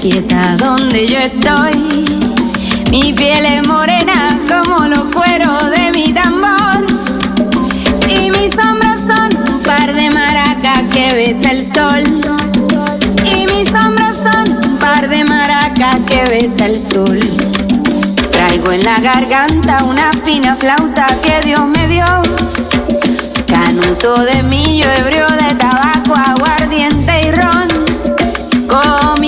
quieta donde yo estoy. Mi piel es morena como los cueros de mi tambor. Y mis hombros son un par de maracas que besa el sol. Y mis hombros son un par de maracas que besa el sol. Traigo en la garganta una fina flauta que Dios me dio. Canuto de millo, ebrio de tabaco, aguardiente y ron. Con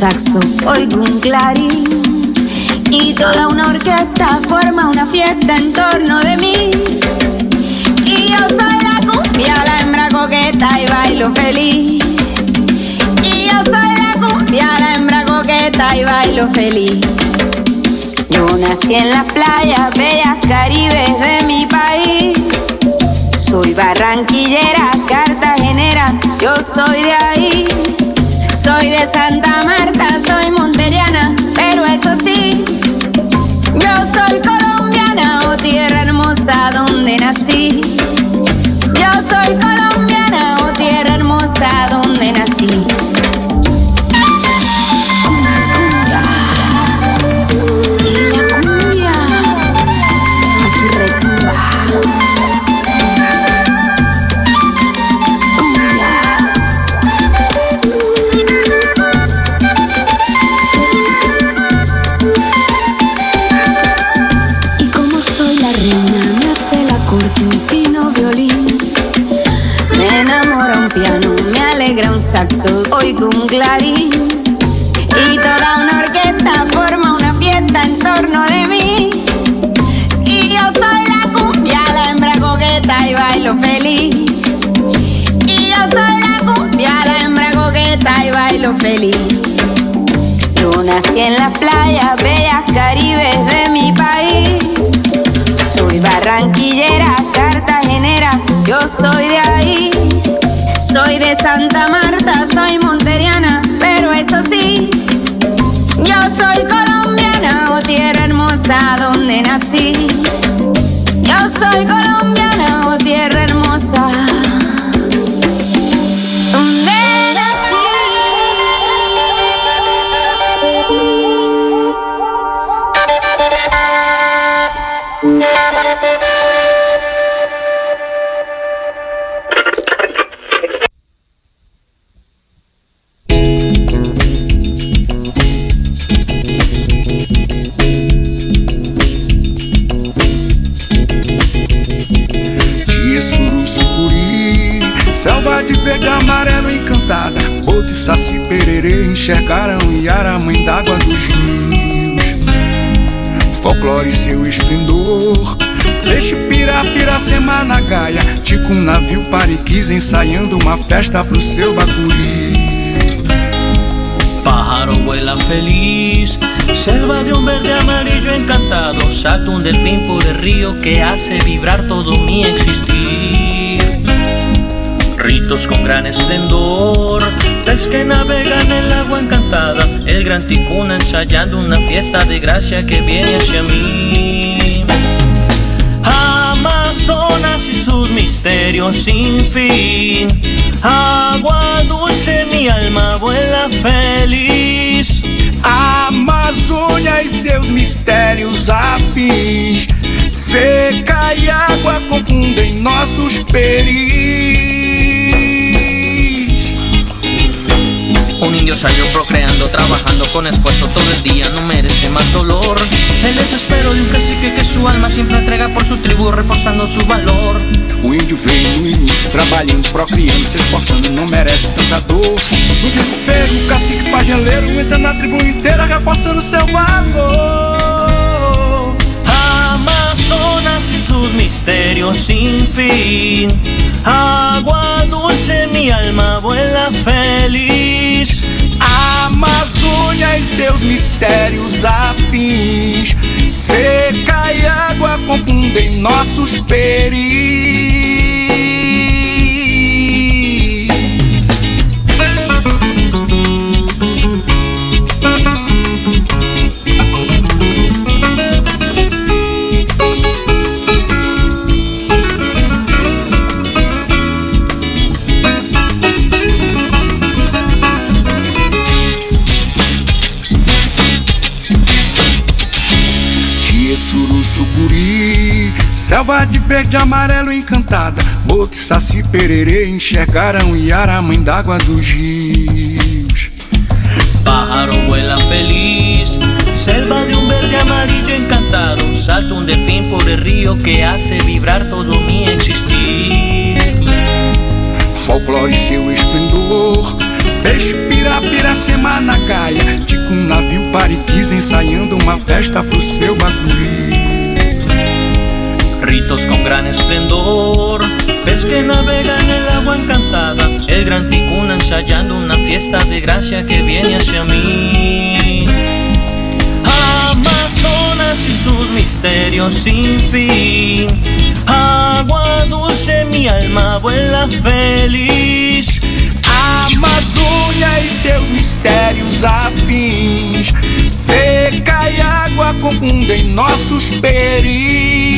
saxo, oigo un clarín. Y toda una orquesta forma una fiesta en torno de mí. Y yo soy la cumbia, la hembra coqueta y bailo feliz. Y yo soy la cumbia, la hembra coqueta y bailo feliz. Yo nací en las playas bellas caribes de mi país. Soy barranquillera, cartagenera, yo soy de ahí. Soy de Santa Marta, soy monteriana, pero eso sí, yo soy colombiana, oh tierra hermosa donde nací. Nací en las playas bellas caribes de mi país. Soy barranquillera, cartagenera, yo soy de ahí. Soy de Santa Marta, soy monteriana, pero eso sí, yo soy colombiana, oh tierra hermosa donde nací. Yo soy colombiana, oh tierra hermosa. Pariquis ensaiando uma festa pro seu bacuri Pájaro vuela feliz, selva de un verde amarillo encantado, salta un delfín por el río que hace vibrar todo mi existir. Ritos con gran esplendor, pez que navegan el agua encantada, el gran ticuna ensayando una fiesta de gracia que viene hacia mí. Amazonas y sus misterios sin fin. Agua dulce, mi alma vuela feliz. Amazônia e seus mistérios afins Seca e água confundem nossos peris Un indio salió procreando, trabajando con esfuerzo todo el día, no merece más dolor. El desespero de un cacique que su alma siempre entrega por su tribu, reforzando su valor. O índio veio no início trabalhando, procriando, se esforçando, não merece tanta dor. No desespero, o cacique pageleiro entra na tribo inteira, reforçando seu valor. Amazonas y sus misterios sin fin. Agua dulce, mi alma vuela feliz. sonha e seus mistérios afins. Seca e água confundem nossos peris. Selva de verde amarelo encantada, boto, saci, pererê, enxergaram Yara, mãe d'água dos rios. Pájaro vuela feliz, selva de un verde amarillo encantado, salta un delfín por el río que hace vibrar todo mi existir. Folclore seu esplendor, peixe, pirapira, semana caia, tipo um navio pariquis ensaiando uma festa pro seu bacuri. Con gran esplendor, pez que navega en el agua encantada, el gran ticuna ensayando una fiesta de gracia que viene hacia mí. Amazonas y sus misterios sin fin, agua dulce mi alma vuela feliz. Amazônia e seus mistérios afins, seca e água confundem nossos peris.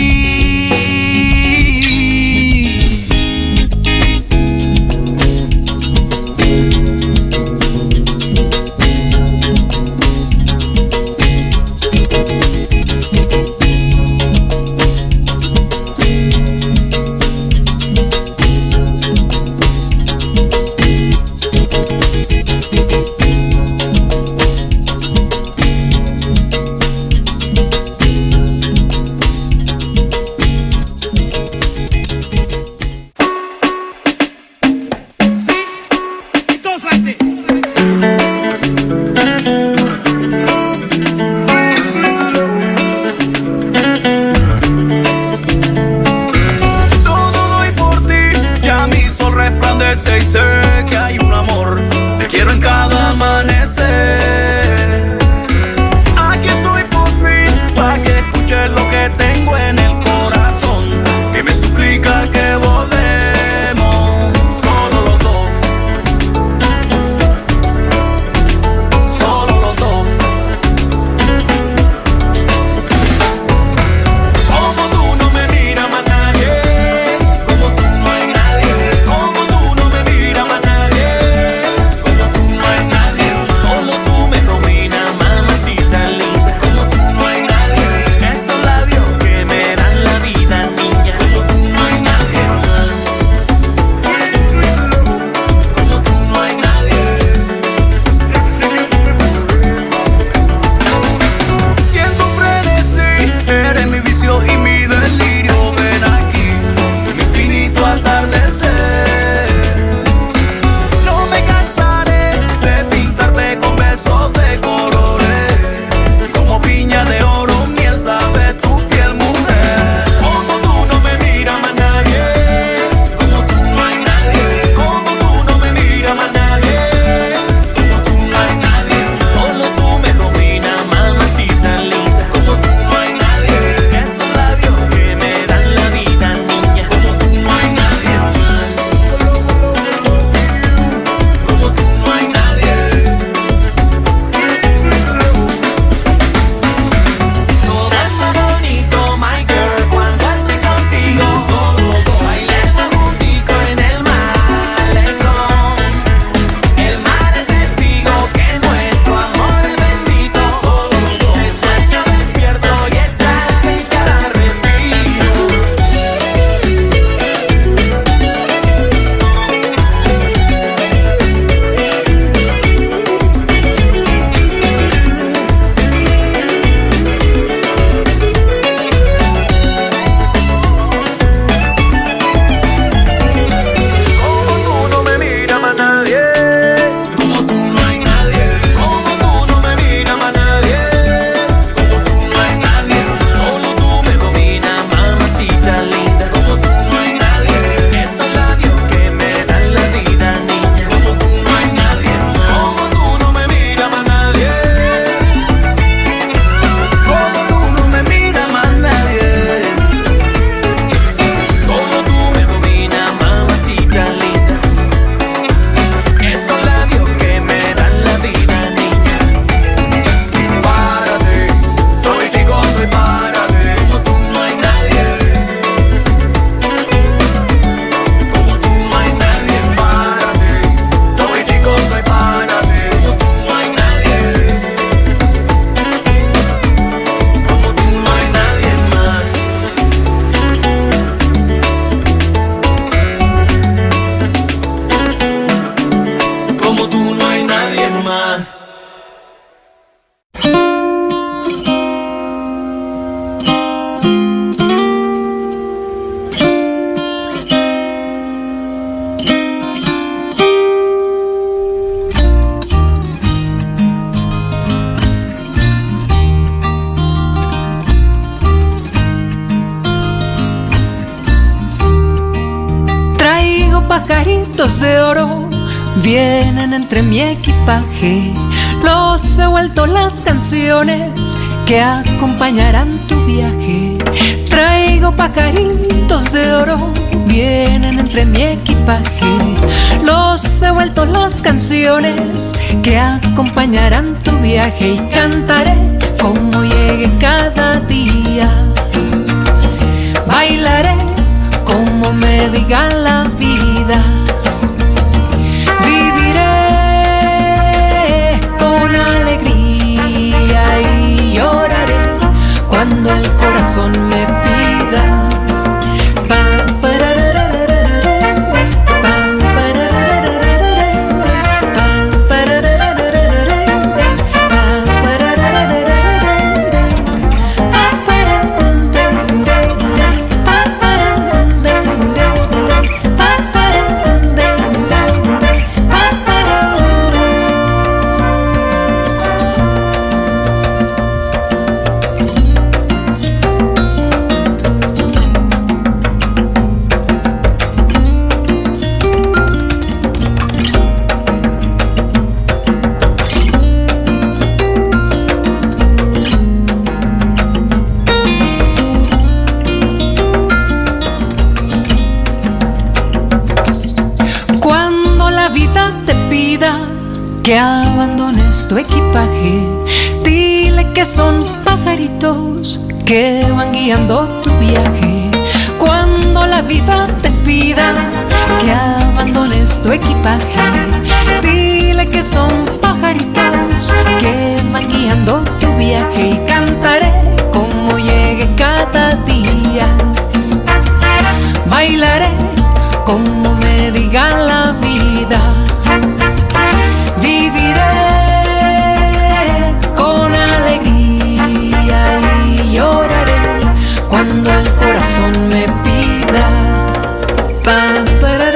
Equipaje. Los he vuelto las canciones que acompañarán tu viaje. Traigo pajaritos de oro, vienen entre mi equipaje. Los he vuelto las canciones que acompañarán tu viaje y cantaré como llegue cada día. Bailaré como me diga la vida cuando el corazón me pida Dile que son pajaritos que van guiando tu viaje. Cuando la vida te pida que abandones tu equipaje, dile que son pajaritos que van guiando tu viaje y cantaré como llegue cada día. Bailaré como me diga la vida de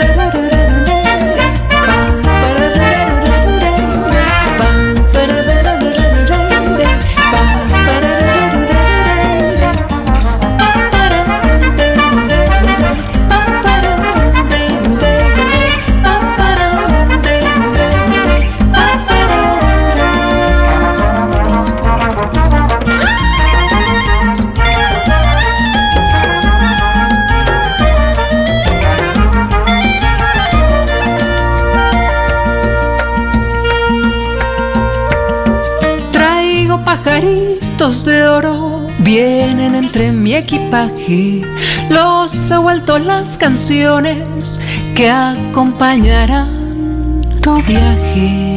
entre mi equipaje. Los he vuelto las canciones que acompañarán tu viaje.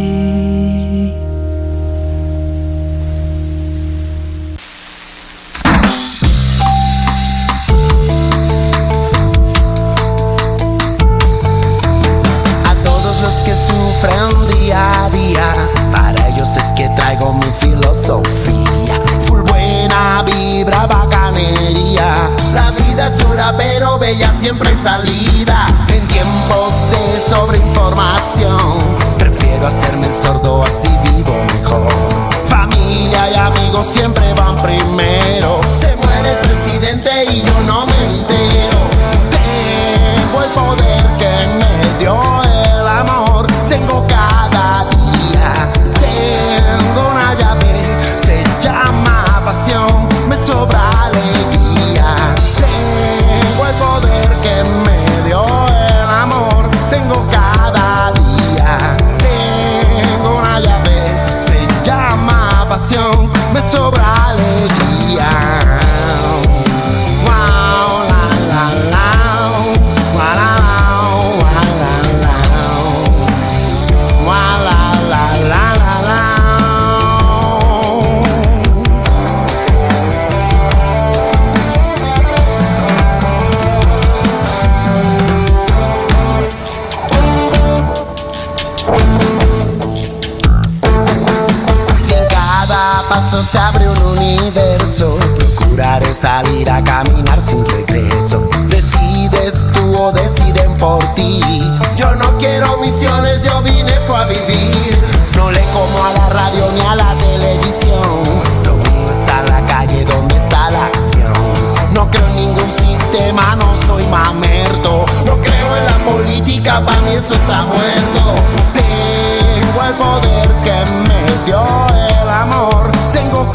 Siempre salida en tiempos de sobreinformación. Prefiero hacerme el sordo así vivo mejor. Familia y amigos siempre van primero. Se muere el presidente y yo no salir a caminar sin regreso. Decides tú o deciden por ti. Yo no quiero misiones, yo vine fue vivir. No le como a la radio ni a la televisión. Lo mío está en la calle donde está la acción. No creo en ningún sistema, no soy mamerto. No creo en la política, para mí eso está muerto. Tengo el poder que me dio el amor. Tengo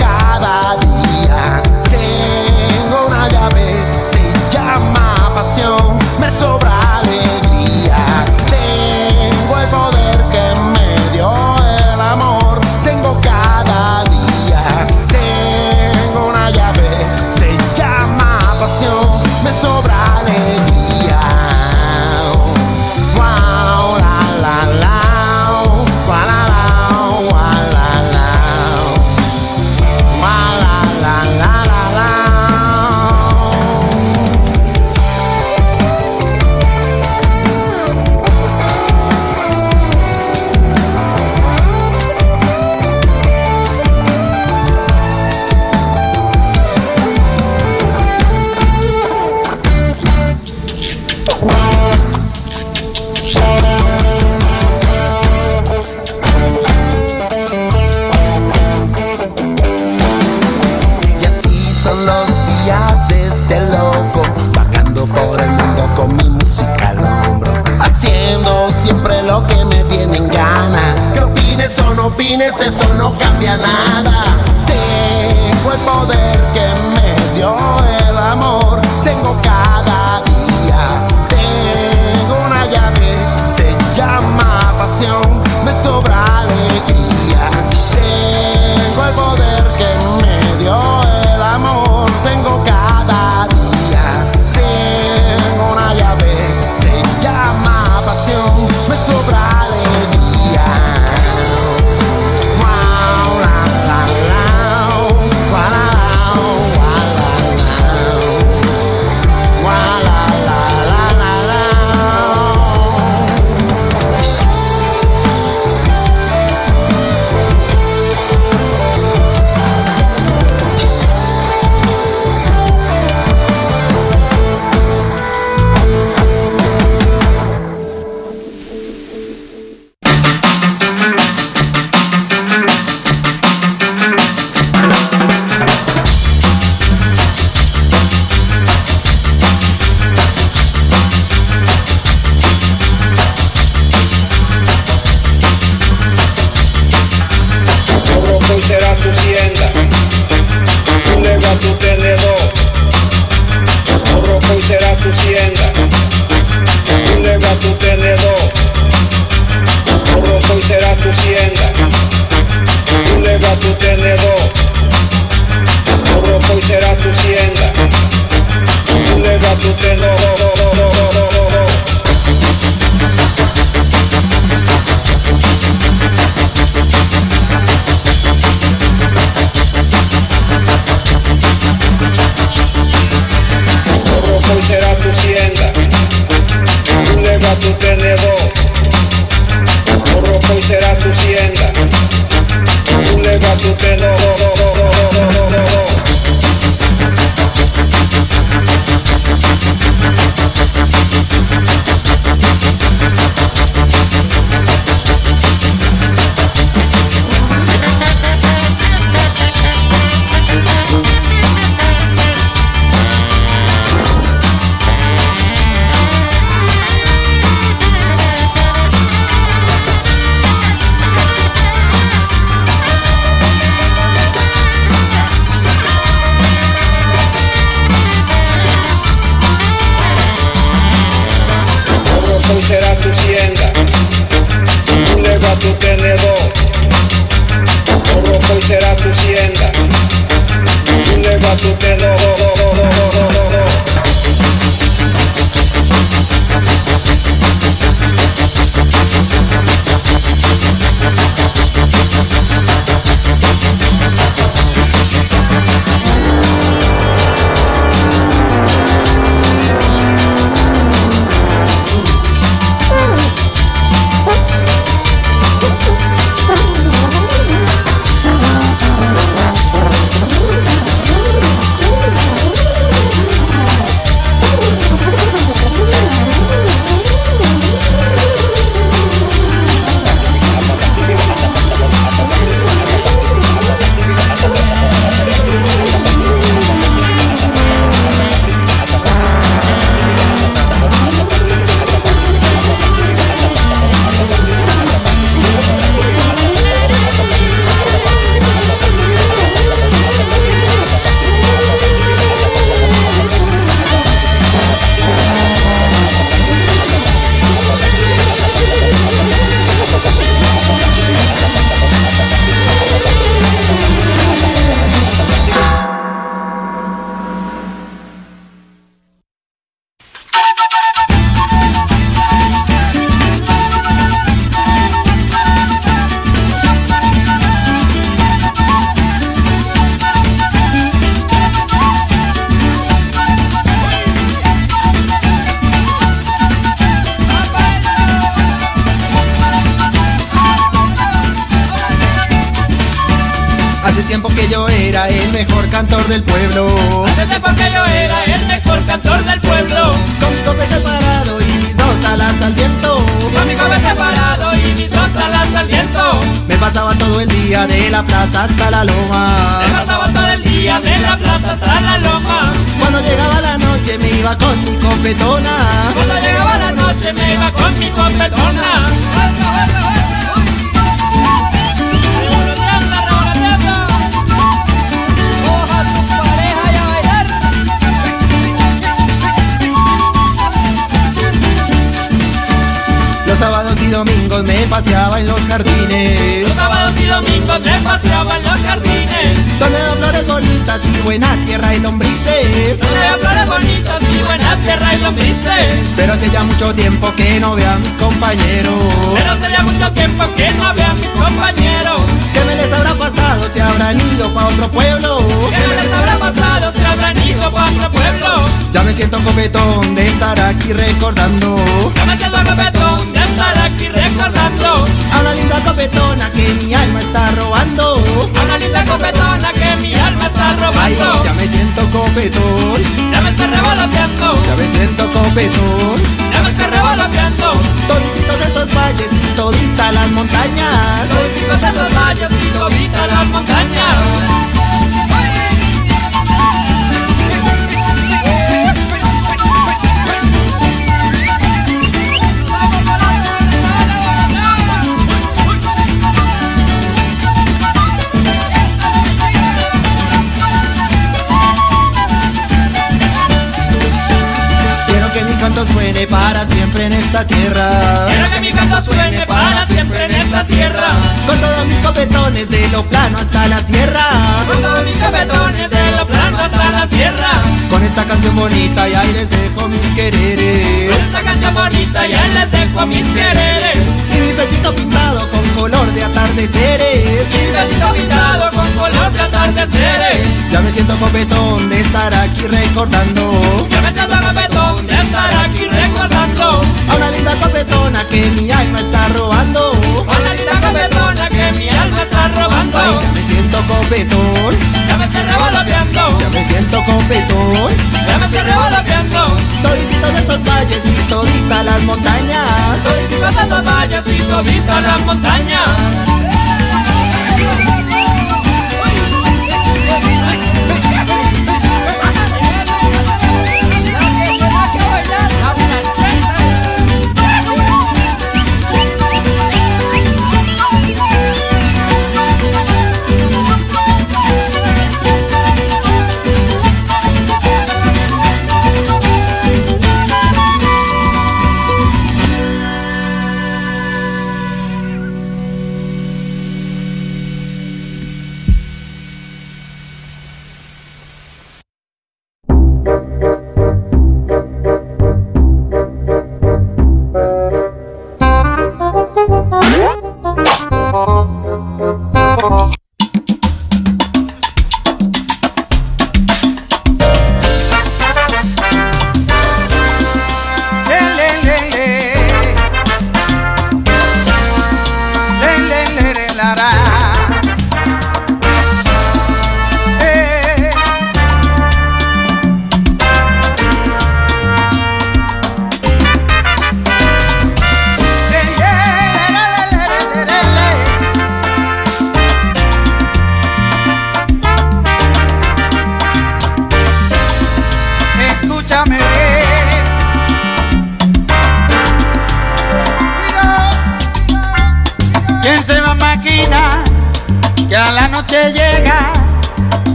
alas al viento. Con mi copete parado y mis dos alas al viento. Me pasaba todo el día de la plaza hasta la loma. Me pasaba todo el día de la plaza hasta la loma. Cuando llegaba la noche me iba con mi copetona. Cuando llegaba la noche me iba con mi copetona. Domingos me paseaba en los jardines. Los sábados y domingos me paseaba en los jardines. Donde hay flores bonitas y buena tierra y lombrices. Donde hay flores bonitas y buena tierra y lombrices. Pero hace ya mucho tiempo que no veo a mis compañeros. Pero hace ya mucho tiempo que no veo a mis compañeros. ¿Qué me les habrá pasado? Se habrán ido pa' otro pueblo. ¿Qué me les habrá pasado? Se habrán ido pa' otro pueblo. Ya me siento copetón de estar aquí recordando. Ya me siento copetón de estar aquí recordando. A una linda copetona que mi alma está robando. A una linda copetona que mi alma está robando. Ay, ya me siento copetón. Ya me estoy revoloteando. Ya me siento copetón. Ya me estoy revoloteando. Toditos estos valles y toditas las montañas. Toditos esos valles y toditas las montañas. Canto suene para siempre en esta tierra. Quiero que mi canto suene para siempre en esta tierra. Con todos mis copetones de lo plano hasta la sierra. Con todos mis copetones de lo plano hasta la sierra. Con esta canción bonita y ahí les dejo mis Con quereres. esta canción bonita ya les dejo mis quereres. Y mi pechito pintado con color de atardeceres. Y un besito pintado con color de atardeceres. Ya me siento copetón de estar aquí recordando. Ya me siento copetón que mi alma está robando. A una linda copetona que mi alma está robando. Ay, ya me siento copetón. Ya me estoy revoloteando. Ya me siento copetón. Ya me estoy revoloteando. Todititos de estos valles y toditas las montañas. Soy tipo de esos valles y todita las montañas.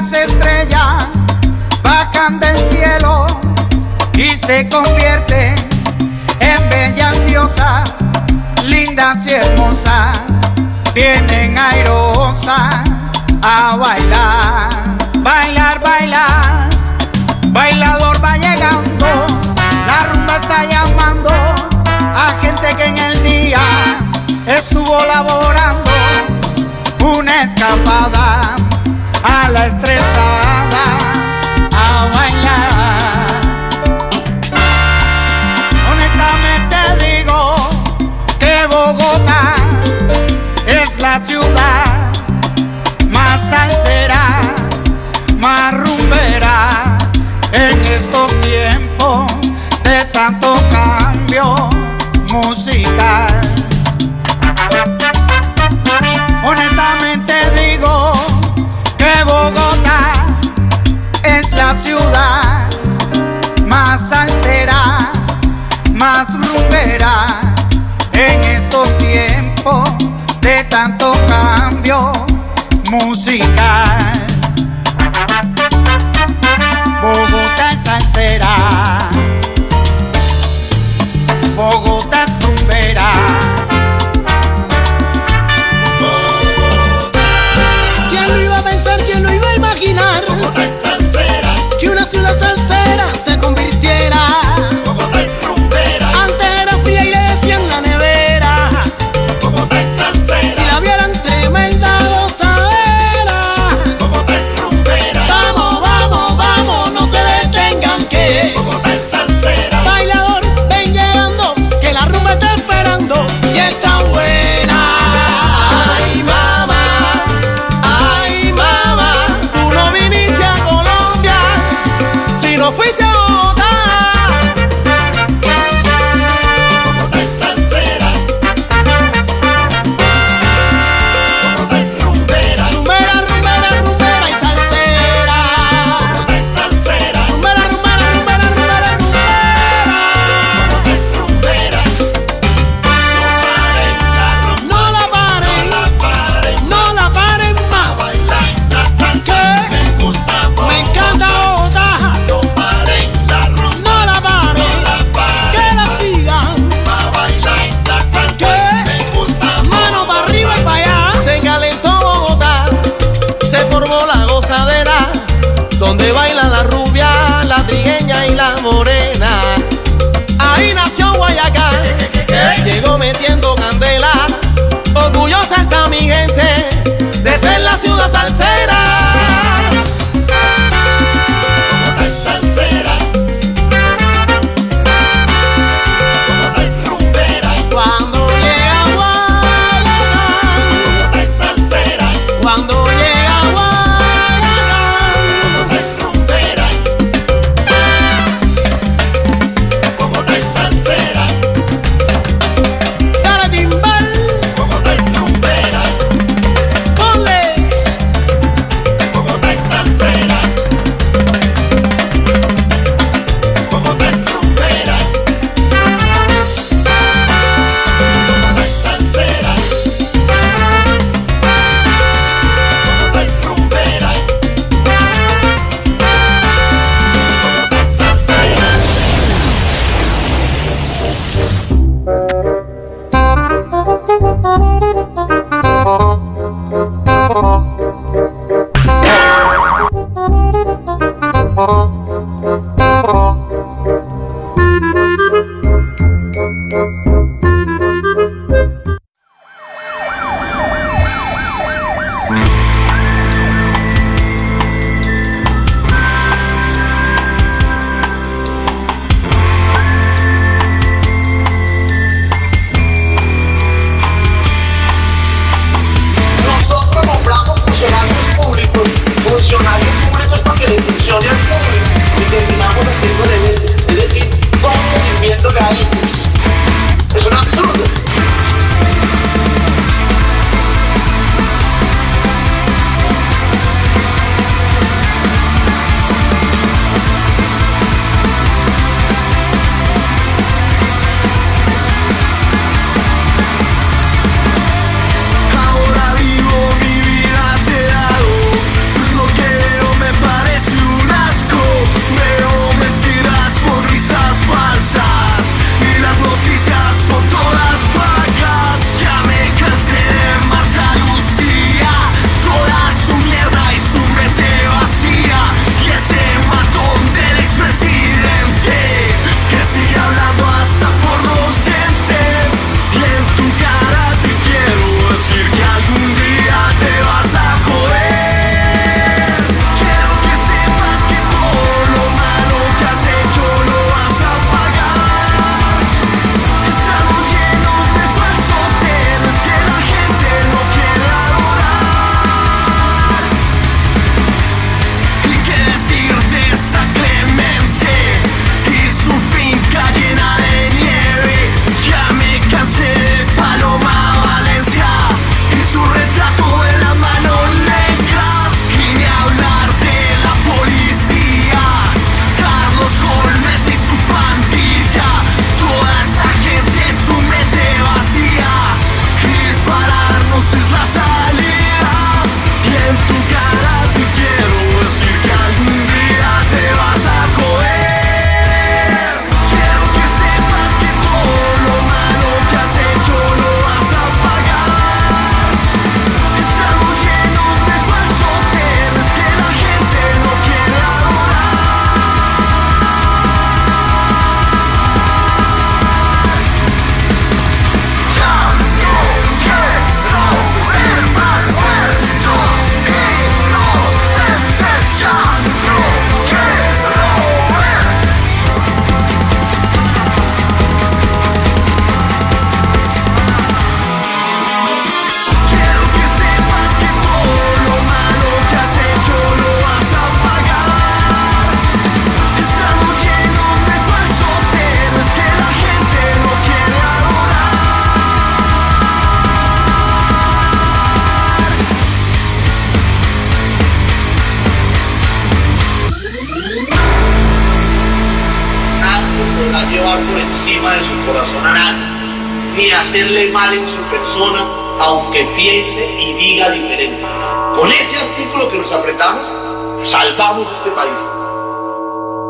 Las estrellas bajan del cielo y se convierten en bellas diosas, lindas y hermosas, vienen airosas a bailar, bailar, bailar. Bailador va llegando, la rumba está llamando a gente que en el día estuvo laborando una escapada la estresada